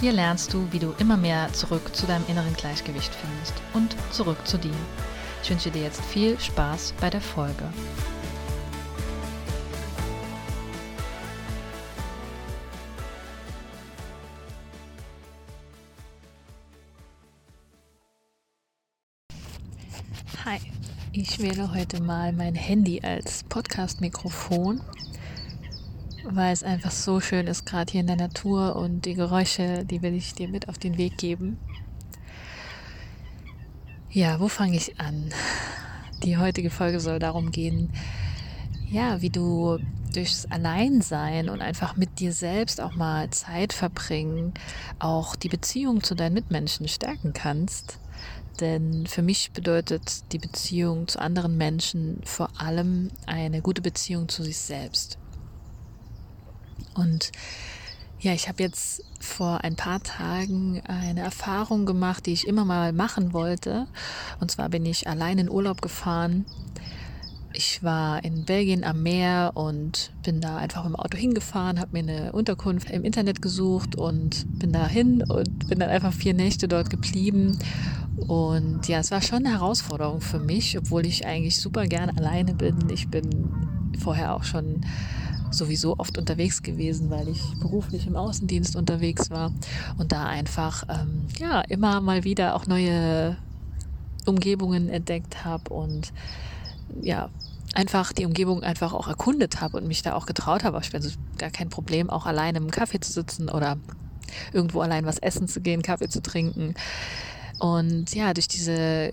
Hier lernst du, wie du immer mehr zurück zu deinem inneren Gleichgewicht findest und zurück zu dir. Ich wünsche dir jetzt viel Spaß bei der Folge. Hi, ich wähle heute mal mein Handy als Podcast-Mikrofon weil es einfach so schön ist, gerade hier in der Natur und die Geräusche, die will ich dir mit auf den Weg geben. Ja, wo fange ich an? Die heutige Folge soll darum gehen, ja, wie du durchs Alleinsein und einfach mit dir selbst auch mal Zeit verbringen, auch die Beziehung zu deinen Mitmenschen stärken kannst. Denn für mich bedeutet die Beziehung zu anderen Menschen vor allem eine gute Beziehung zu sich selbst. Und ja, ich habe jetzt vor ein paar Tagen eine Erfahrung gemacht, die ich immer mal machen wollte. Und zwar bin ich allein in Urlaub gefahren. Ich war in Belgien am Meer und bin da einfach im Auto hingefahren, habe mir eine Unterkunft im Internet gesucht und bin da hin und bin dann einfach vier Nächte dort geblieben. Und ja, es war schon eine Herausforderung für mich, obwohl ich eigentlich super gern alleine bin. Ich bin vorher auch schon sowieso oft unterwegs gewesen, weil ich beruflich im Außendienst unterwegs war und da einfach ähm, ja immer mal wieder auch neue Umgebungen entdeckt habe und ja einfach die Umgebung einfach auch erkundet habe und mich da auch getraut habe. Ich bin also gar kein Problem, auch alleine im Kaffee zu sitzen oder irgendwo allein was essen zu gehen, Kaffee zu trinken. Und ja, durch diese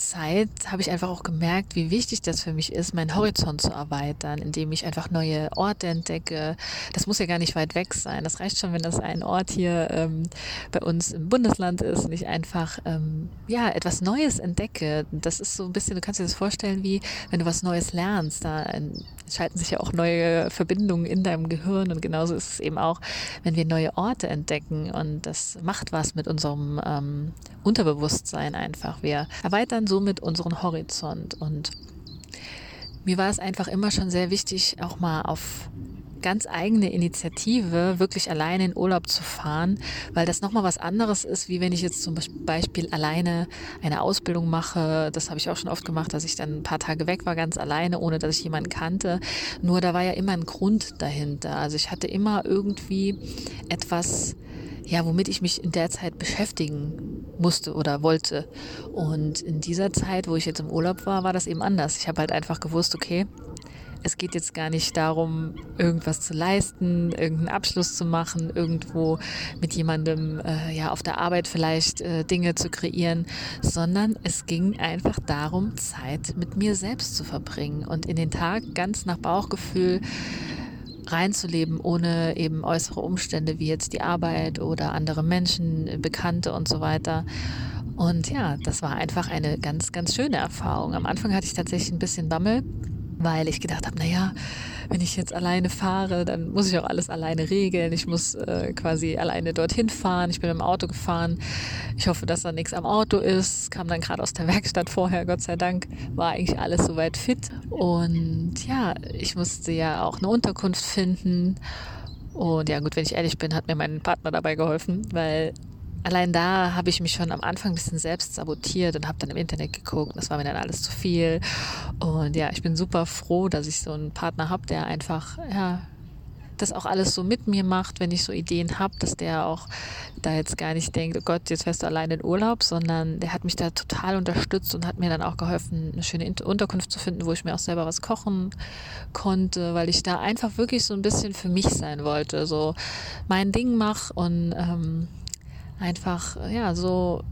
Zeit habe ich einfach auch gemerkt, wie wichtig das für mich ist, meinen Horizont zu erweitern, indem ich einfach neue Orte entdecke. Das muss ja gar nicht weit weg sein. Das reicht schon, wenn das ein Ort hier ähm, bei uns im Bundesland ist und ich einfach ähm, ja etwas Neues entdecke. Das ist so ein bisschen, du kannst dir das vorstellen, wie wenn du was Neues lernst. Da schalten sich ja auch neue Verbindungen in deinem Gehirn und genauso ist es eben auch, wenn wir neue Orte entdecken und das macht was mit unserem ähm, Unterbewusstsein einfach. Wir erweitern somit unseren Horizont. Und mir war es einfach immer schon sehr wichtig, auch mal auf ganz eigene Initiative wirklich alleine in Urlaub zu fahren, weil das nochmal was anderes ist, wie wenn ich jetzt zum Beispiel alleine eine Ausbildung mache. Das habe ich auch schon oft gemacht, dass ich dann ein paar Tage weg war, ganz alleine, ohne dass ich jemanden kannte. Nur da war ja immer ein Grund dahinter. Also ich hatte immer irgendwie etwas, ja, womit ich mich in der Zeit beschäftigen musste oder wollte. Und in dieser Zeit, wo ich jetzt im Urlaub war, war das eben anders. Ich habe halt einfach gewusst, okay, es geht jetzt gar nicht darum, irgendwas zu leisten, irgendeinen Abschluss zu machen, irgendwo mit jemandem äh, ja auf der Arbeit vielleicht äh, Dinge zu kreieren, sondern es ging einfach darum, Zeit mit mir selbst zu verbringen und in den Tag ganz nach Bauchgefühl reinzuleben, ohne eben äußere Umstände wie jetzt die Arbeit oder andere Menschen, Bekannte und so weiter. Und ja, das war einfach eine ganz, ganz schöne Erfahrung. Am Anfang hatte ich tatsächlich ein bisschen Bammel, weil ich gedacht habe, naja, wenn ich jetzt alleine fahre, dann muss ich auch alles alleine regeln. Ich muss äh, quasi alleine dorthin fahren. Ich bin im Auto gefahren. Ich hoffe, dass da nichts am Auto ist. Kam dann gerade aus der Werkstatt vorher, Gott sei Dank, war eigentlich alles soweit fit. Und ja, ich musste ja auch eine Unterkunft finden. Und ja, gut, wenn ich ehrlich bin, hat mir mein Partner dabei geholfen, weil allein da habe ich mich schon am Anfang ein bisschen selbst sabotiert und habe dann im Internet geguckt. Das war mir dann alles zu viel. Und ja, ich bin super froh, dass ich so einen Partner habe, der einfach, ja, das auch alles so mit mir macht, wenn ich so Ideen habe, dass der auch da jetzt gar nicht denkt, oh Gott, jetzt fährst du allein in Urlaub, sondern der hat mich da total unterstützt und hat mir dann auch geholfen, eine schöne Unterkunft zu finden, wo ich mir auch selber was kochen konnte, weil ich da einfach wirklich so ein bisschen für mich sein wollte, so mein Ding mach und ähm, einfach, ja, so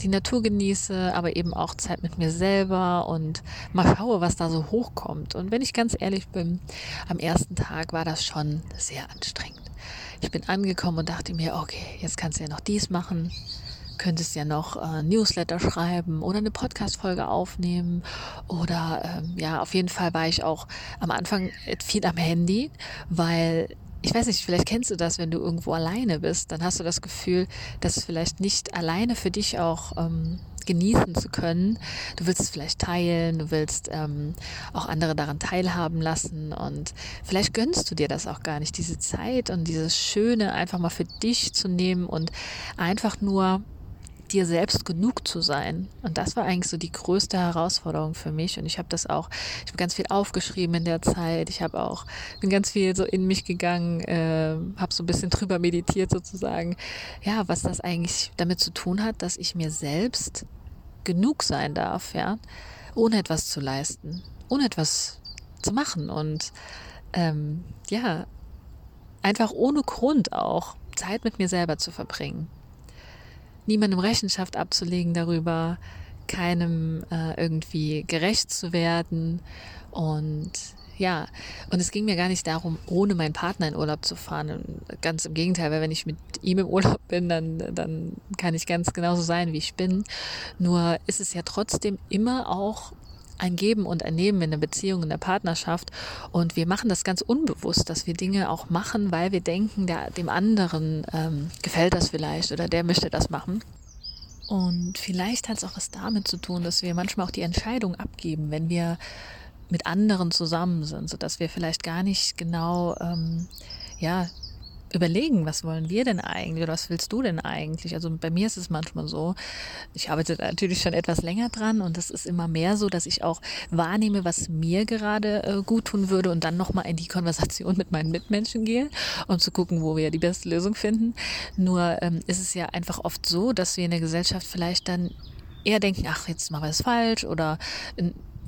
die Natur genieße, aber eben auch Zeit mit mir selber und mal schaue, was da so hochkommt. Und wenn ich ganz ehrlich bin, am ersten Tag war das schon sehr anstrengend. Ich bin angekommen und dachte mir, okay, jetzt kannst du ja noch dies machen, könntest ja noch äh, Newsletter schreiben oder eine Podcast-Folge aufnehmen oder ähm, ja, auf jeden Fall war ich auch am Anfang viel am Handy, weil ich weiß nicht, vielleicht kennst du das, wenn du irgendwo alleine bist, dann hast du das Gefühl, dass vielleicht nicht alleine für dich auch ähm, genießen zu können. Du willst es vielleicht teilen, du willst ähm, auch andere daran teilhaben lassen und vielleicht gönnst du dir das auch gar nicht, diese Zeit und dieses Schöne einfach mal für dich zu nehmen und einfach nur dir selbst genug zu sein. Und das war eigentlich so die größte Herausforderung für mich. Und ich habe das auch, ich habe ganz viel aufgeschrieben in der Zeit. Ich habe auch, bin ganz viel so in mich gegangen, äh, habe so ein bisschen drüber meditiert sozusagen. Ja, was das eigentlich damit zu tun hat, dass ich mir selbst genug sein darf, ja, ohne etwas zu leisten, ohne etwas zu machen und ähm, ja, einfach ohne Grund auch Zeit mit mir selber zu verbringen niemandem Rechenschaft abzulegen darüber, keinem äh, irgendwie gerecht zu werden. Und ja, und es ging mir gar nicht darum, ohne meinen Partner in Urlaub zu fahren. Ganz im Gegenteil, weil wenn ich mit ihm im Urlaub bin, dann, dann kann ich ganz genauso sein, wie ich bin. Nur ist es ja trotzdem immer auch ein Geben und ein Nehmen in der Beziehung, in der Partnerschaft. Und wir machen das ganz unbewusst, dass wir Dinge auch machen, weil wir denken, der, dem anderen ähm, gefällt das vielleicht oder der möchte das machen. Und vielleicht hat es auch was damit zu tun, dass wir manchmal auch die Entscheidung abgeben, wenn wir mit anderen zusammen sind, sodass wir vielleicht gar nicht genau ähm, ja, überlegen, was wollen wir denn eigentlich oder was willst du denn eigentlich? Also bei mir ist es manchmal so, ich arbeite natürlich schon etwas länger dran und es ist immer mehr so, dass ich auch wahrnehme, was mir gerade äh, gut tun würde und dann nochmal in die Konversation mit meinen Mitmenschen gehe, um zu gucken, wo wir die beste Lösung finden. Nur ähm, ist es ja einfach oft so, dass wir in der Gesellschaft vielleicht dann eher denken, ach, jetzt machen wir es falsch oder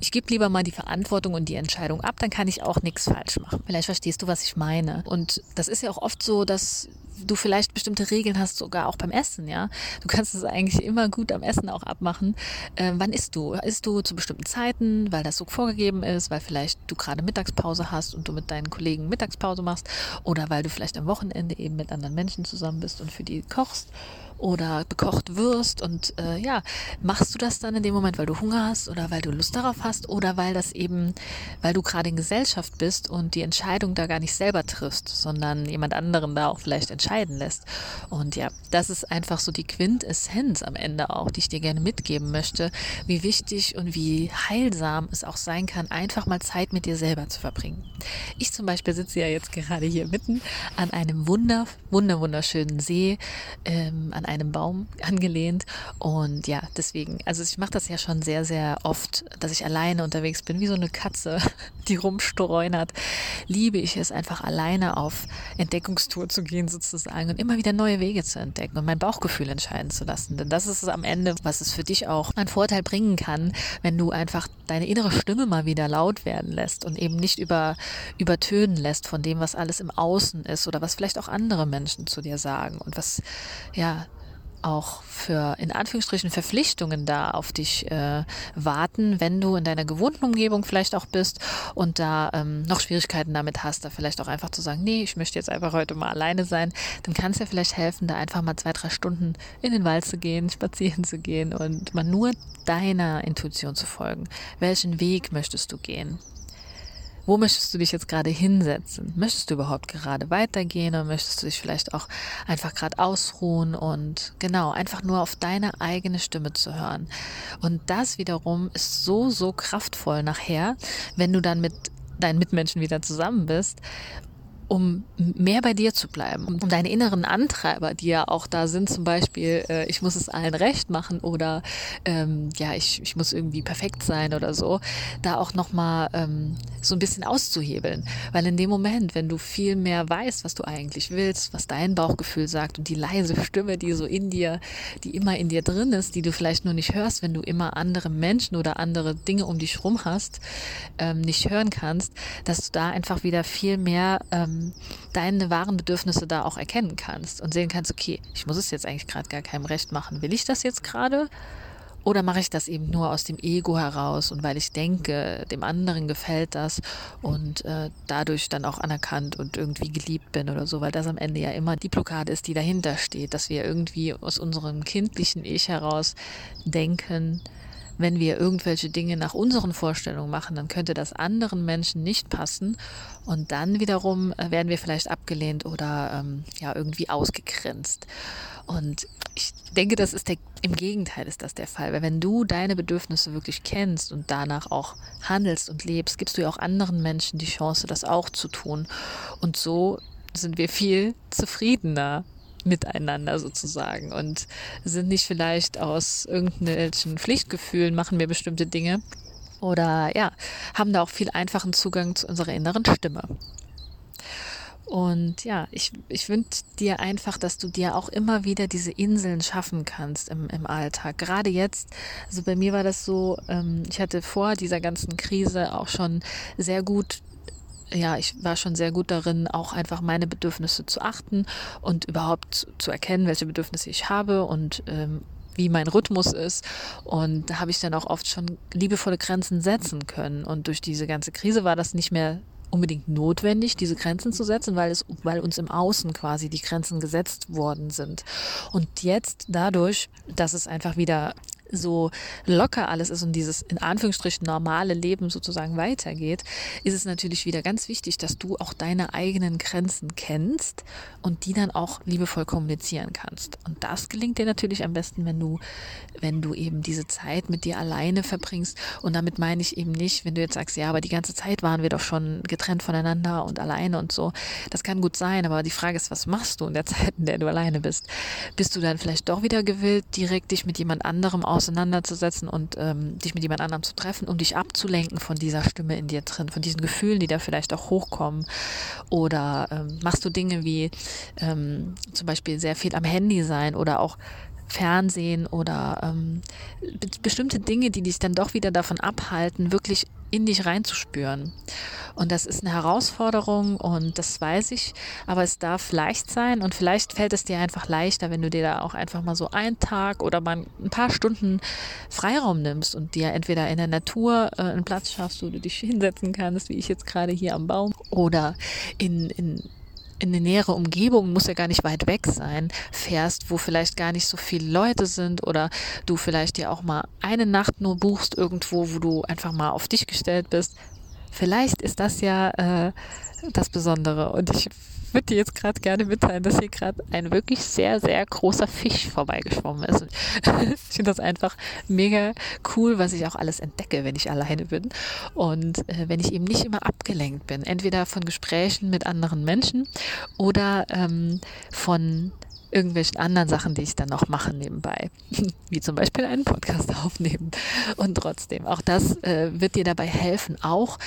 ich gebe lieber mal die Verantwortung und die Entscheidung ab, dann kann ich auch nichts falsch machen. Vielleicht verstehst du, was ich meine. Und das ist ja auch oft so, dass du vielleicht bestimmte Regeln hast, sogar auch beim Essen, ja. Du kannst es eigentlich immer gut am Essen auch abmachen. Äh, wann isst du? Isst du zu bestimmten Zeiten, weil das so vorgegeben ist, weil vielleicht du gerade Mittagspause hast und du mit deinen Kollegen Mittagspause machst oder weil du vielleicht am Wochenende eben mit anderen Menschen zusammen bist und für die kochst oder bekocht wirst und äh, ja, machst du das dann in dem Moment, weil du Hunger hast oder weil du Lust darauf hast oder weil das eben, weil du gerade in Gesellschaft bist und die Entscheidung da gar nicht selber triffst, sondern jemand anderen da auch vielleicht entscheiden lässt. Und ja, das ist einfach so die Quintessenz am Ende auch, die ich dir gerne mitgeben möchte, wie wichtig und wie heilsam es auch sein kann, einfach mal Zeit mit dir selber zu verbringen. Ich zum Beispiel sitze ja jetzt gerade hier mitten an einem wunder, wunder, wunderschönen See, ähm, an einem Baum angelehnt. Und ja, deswegen, also ich mache das ja schon sehr, sehr oft, dass ich alleine unterwegs bin, wie so eine Katze, die rumstreunert. Liebe ich es einfach alleine auf Entdeckungstour zu gehen sozusagen und immer wieder neue Wege zu entdecken und mein Bauchgefühl entscheiden zu lassen. Denn das ist es am Ende, was es für dich auch einen Vorteil bringen kann, wenn du einfach deine innere Stimme mal wieder laut werden lässt und eben nicht über, übertönen lässt von dem, was alles im Außen ist oder was vielleicht auch andere Menschen zu dir sagen und was, ja, auch für in Anführungsstrichen Verpflichtungen da auf dich äh, warten, wenn du in deiner gewohnten Umgebung vielleicht auch bist und da ähm, noch Schwierigkeiten damit hast, da vielleicht auch einfach zu sagen, nee, ich möchte jetzt einfach heute mal alleine sein, dann kann es ja vielleicht helfen, da einfach mal zwei, drei Stunden in den Wald zu gehen, spazieren zu gehen und mal nur deiner Intuition zu folgen. Welchen Weg möchtest du gehen? Wo möchtest du dich jetzt gerade hinsetzen? Möchtest du überhaupt gerade weitergehen oder möchtest du dich vielleicht auch einfach gerade ausruhen und genau, einfach nur auf deine eigene Stimme zu hören? Und das wiederum ist so, so kraftvoll nachher, wenn du dann mit deinen Mitmenschen wieder zusammen bist um mehr bei dir zu bleiben, um deine inneren Antreiber, die ja auch da sind, zum Beispiel, äh, ich muss es allen recht machen oder ähm, ja, ich, ich muss irgendwie perfekt sein oder so, da auch nochmal ähm, so ein bisschen auszuhebeln. Weil in dem Moment, wenn du viel mehr weißt, was du eigentlich willst, was dein Bauchgefühl sagt und die leise Stimme, die so in dir, die immer in dir drin ist, die du vielleicht nur nicht hörst, wenn du immer andere Menschen oder andere Dinge um dich rum hast, ähm, nicht hören kannst, dass du da einfach wieder viel mehr ähm, deine wahren Bedürfnisse da auch erkennen kannst und sehen kannst, okay, ich muss es jetzt eigentlich gerade gar keinem recht machen. Will ich das jetzt gerade? Oder mache ich das eben nur aus dem Ego heraus und weil ich denke, dem anderen gefällt das und äh, dadurch dann auch anerkannt und irgendwie geliebt bin oder so, weil das am Ende ja immer die Blockade ist, die dahinter steht, dass wir irgendwie aus unserem kindlichen Ich heraus denken, wenn wir irgendwelche Dinge nach unseren Vorstellungen machen, dann könnte das anderen Menschen nicht passen und dann wiederum äh, werden wir vielleicht abgelehnt oder ähm, ja irgendwie ausgegrenzt. Und ich denke, das ist der, im Gegenteil ist das der Fall, weil wenn du deine Bedürfnisse wirklich kennst und danach auch handelst und lebst, gibst du ja auch anderen Menschen die Chance, das auch zu tun. Und so sind wir viel zufriedener miteinander sozusagen und sind nicht vielleicht aus irgendwelchen Pflichtgefühlen machen wir bestimmte Dinge oder ja, haben da auch viel einfachen Zugang zu unserer inneren Stimme. Und ja, ich, ich wünsche dir einfach, dass du dir auch immer wieder diese Inseln schaffen kannst im, im Alltag. Gerade jetzt, also bei mir war das so, ähm, ich hatte vor dieser ganzen Krise auch schon sehr gut ja, ich war schon sehr gut darin, auch einfach meine Bedürfnisse zu achten und überhaupt zu erkennen, welche Bedürfnisse ich habe und ähm, wie mein Rhythmus ist. Und da habe ich dann auch oft schon liebevolle Grenzen setzen können. Und durch diese ganze Krise war das nicht mehr unbedingt notwendig, diese Grenzen zu setzen, weil es, weil uns im Außen quasi die Grenzen gesetzt worden sind. Und jetzt dadurch, dass es einfach wieder so locker alles ist und dieses in Anführungsstrichen normale Leben sozusagen weitergeht, ist es natürlich wieder ganz wichtig, dass du auch deine eigenen Grenzen kennst und die dann auch liebevoll kommunizieren kannst. Und das gelingt dir natürlich am besten, wenn du, wenn du eben diese Zeit mit dir alleine verbringst. Und damit meine ich eben nicht, wenn du jetzt sagst, ja, aber die ganze Zeit waren wir doch schon getrennt voneinander und alleine und so. Das kann gut sein, aber die Frage ist, was machst du in der Zeit, in der du alleine bist? Bist du dann vielleicht doch wieder gewillt, direkt dich mit jemand anderem aus auseinanderzusetzen und ähm, dich mit jemand anderem zu treffen, um dich abzulenken von dieser Stimme in dir drin, von diesen Gefühlen, die da vielleicht auch hochkommen. Oder ähm, machst du Dinge wie ähm, zum Beispiel sehr viel am Handy sein oder auch Fernsehen oder ähm, bestimmte Dinge, die dich dann doch wieder davon abhalten, wirklich in dich reinzuspüren. Und das ist eine Herausforderung und das weiß ich, aber es darf leicht sein und vielleicht fällt es dir einfach leichter, wenn du dir da auch einfach mal so einen Tag oder mal ein paar Stunden Freiraum nimmst und dir entweder in der Natur äh, einen Platz schaffst, wo du dich hinsetzen kannst, wie ich jetzt gerade hier am Baum, oder in, in in eine nähere Umgebung, muss ja gar nicht weit weg sein, fährst, wo vielleicht gar nicht so viele Leute sind oder du vielleicht dir auch mal eine Nacht nur buchst irgendwo, wo du einfach mal auf dich gestellt bist. Vielleicht ist das ja äh, das Besondere. Und ich würde dir jetzt gerade gerne mitteilen, dass hier gerade ein wirklich sehr, sehr großer Fisch vorbeigeschwommen ist. ich finde das einfach mega cool, was ich auch alles entdecke, wenn ich alleine bin. Und äh, wenn ich eben nicht immer abgelenkt bin, entweder von Gesprächen mit anderen Menschen oder ähm, von irgendwelchen anderen Sachen, die ich dann noch mache nebenbei, wie zum Beispiel einen Podcast aufnehmen. Und trotzdem, auch das äh, wird dir dabei helfen, auch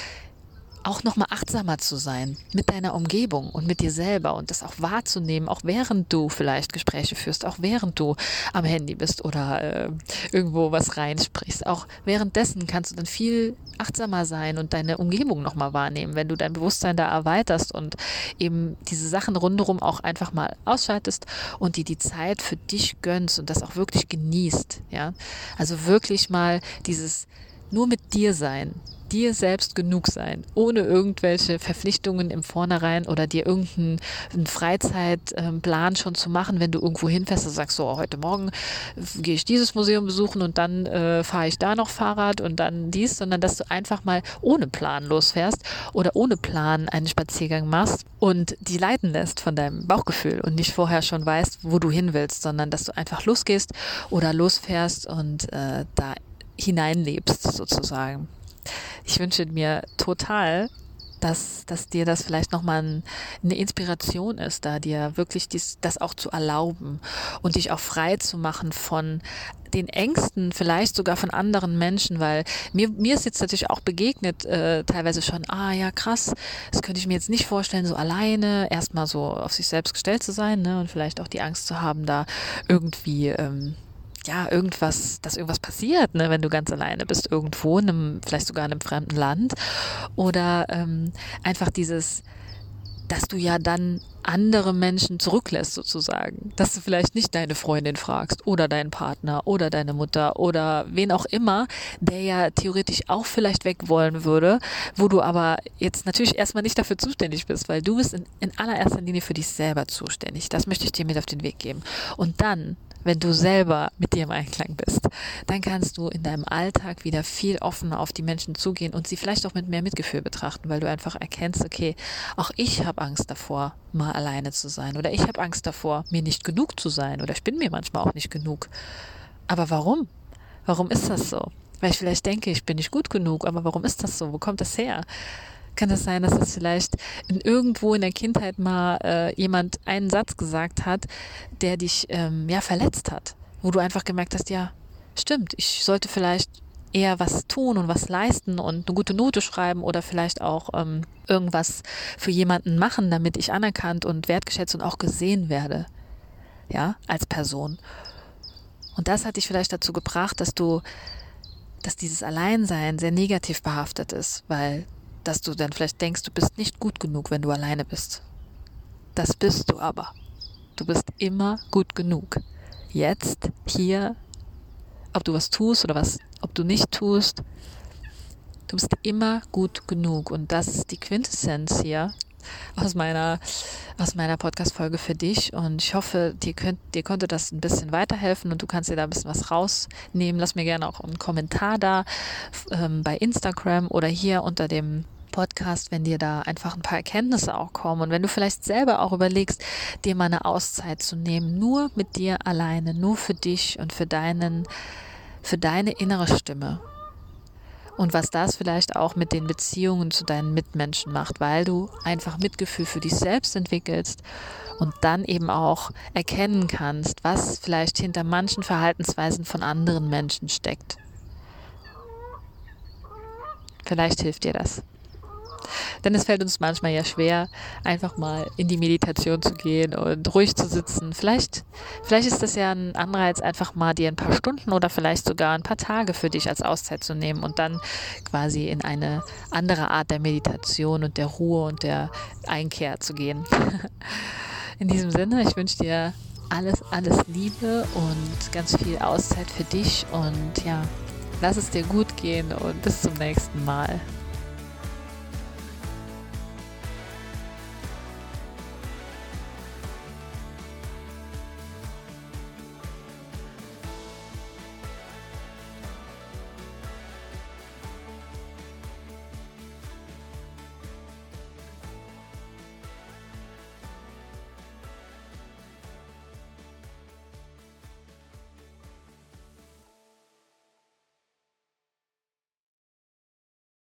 auch nochmal achtsamer zu sein mit deiner Umgebung und mit dir selber und das auch wahrzunehmen, auch während du vielleicht Gespräche führst, auch während du am Handy bist oder äh, irgendwo was reinsprichst. Auch währenddessen kannst du dann viel achtsamer sein und deine Umgebung nochmal wahrnehmen, wenn du dein Bewusstsein da erweiterst und eben diese Sachen rundherum auch einfach mal ausschaltest und dir die Zeit für dich gönnst und das auch wirklich genießt. Ja, also wirklich mal dieses nur mit dir sein, dir selbst genug sein, ohne irgendwelche Verpflichtungen im Vornherein oder dir irgendeinen Freizeitplan schon zu machen, wenn du irgendwo hinfährst und sagst, so, heute Morgen gehe ich dieses Museum besuchen und dann äh, fahre ich da noch Fahrrad und dann dies, sondern dass du einfach mal ohne Plan losfährst oder ohne Plan einen Spaziergang machst und die leiten lässt von deinem Bauchgefühl und nicht vorher schon weißt, wo du hin willst, sondern dass du einfach losgehst oder losfährst und äh, da hineinlebst sozusagen. Ich wünsche mir total, dass, dass dir das vielleicht nochmal eine Inspiration ist, da dir wirklich dies, das auch zu erlauben und dich auch frei zu machen von den Ängsten, vielleicht sogar von anderen Menschen, weil mir, mir ist jetzt natürlich auch begegnet, äh, teilweise schon, ah ja, krass, das könnte ich mir jetzt nicht vorstellen, so alleine erstmal so auf sich selbst gestellt zu sein ne, und vielleicht auch die Angst zu haben, da irgendwie ähm, ja, irgendwas, dass irgendwas passiert, ne, wenn du ganz alleine bist, irgendwo, in einem, vielleicht sogar in einem fremden Land. Oder ähm, einfach dieses, dass du ja dann andere Menschen zurücklässt sozusagen. Dass du vielleicht nicht deine Freundin fragst oder deinen Partner oder deine Mutter oder wen auch immer, der ja theoretisch auch vielleicht weg wollen würde, wo du aber jetzt natürlich erstmal nicht dafür zuständig bist, weil du bist in, in allererster Linie für dich selber zuständig. Das möchte ich dir mit auf den Weg geben. Und dann wenn du selber mit dir im Einklang bist, dann kannst du in deinem Alltag wieder viel offener auf die Menschen zugehen und sie vielleicht auch mit mehr Mitgefühl betrachten, weil du einfach erkennst, okay, auch ich habe Angst davor, mal alleine zu sein oder ich habe Angst davor, mir nicht genug zu sein oder ich bin mir manchmal auch nicht genug. Aber warum? Warum ist das so? Weil ich vielleicht denke, ich bin nicht gut genug, aber warum ist das so? Wo kommt das her? Kann es sein, dass es vielleicht in irgendwo in der Kindheit mal äh, jemand einen Satz gesagt hat, der dich ähm, ja verletzt hat, wo du einfach gemerkt hast, ja, stimmt, ich sollte vielleicht eher was tun und was leisten und eine gute Note schreiben oder vielleicht auch ähm, irgendwas für jemanden machen, damit ich anerkannt und wertgeschätzt und auch gesehen werde, ja, als Person. Und das hat dich vielleicht dazu gebracht, dass du, dass dieses Alleinsein sehr negativ behaftet ist, weil dass du dann vielleicht denkst, du bist nicht gut genug, wenn du alleine bist. Das bist du aber. Du bist immer gut genug. Jetzt, hier, ob du was tust oder was, ob du nicht tust, du bist immer gut genug. Und das ist die Quintessenz hier aus meiner, aus meiner Podcast-Folge für dich. Und ich hoffe, dir, könnt, dir konnte das ein bisschen weiterhelfen und du kannst dir da ein bisschen was rausnehmen. Lass mir gerne auch einen Kommentar da ähm, bei Instagram oder hier unter dem Podcast, wenn dir da einfach ein paar Erkenntnisse auch kommen und wenn du vielleicht selber auch überlegst, dir mal eine Auszeit zu nehmen, nur mit dir alleine, nur für dich und für deinen, für deine innere Stimme und was das vielleicht auch mit den Beziehungen zu deinen Mitmenschen macht, weil du einfach Mitgefühl für dich selbst entwickelst und dann eben auch erkennen kannst, was vielleicht hinter manchen Verhaltensweisen von anderen Menschen steckt. Vielleicht hilft dir das. Denn es fällt uns manchmal ja schwer, einfach mal in die Meditation zu gehen und ruhig zu sitzen. Vielleicht, vielleicht ist das ja ein Anreiz, einfach mal dir ein paar Stunden oder vielleicht sogar ein paar Tage für dich als Auszeit zu nehmen und dann quasi in eine andere Art der Meditation und der Ruhe und der Einkehr zu gehen. In diesem Sinne, ich wünsche dir alles, alles Liebe und ganz viel Auszeit für dich und ja, lass es dir gut gehen und bis zum nächsten Mal.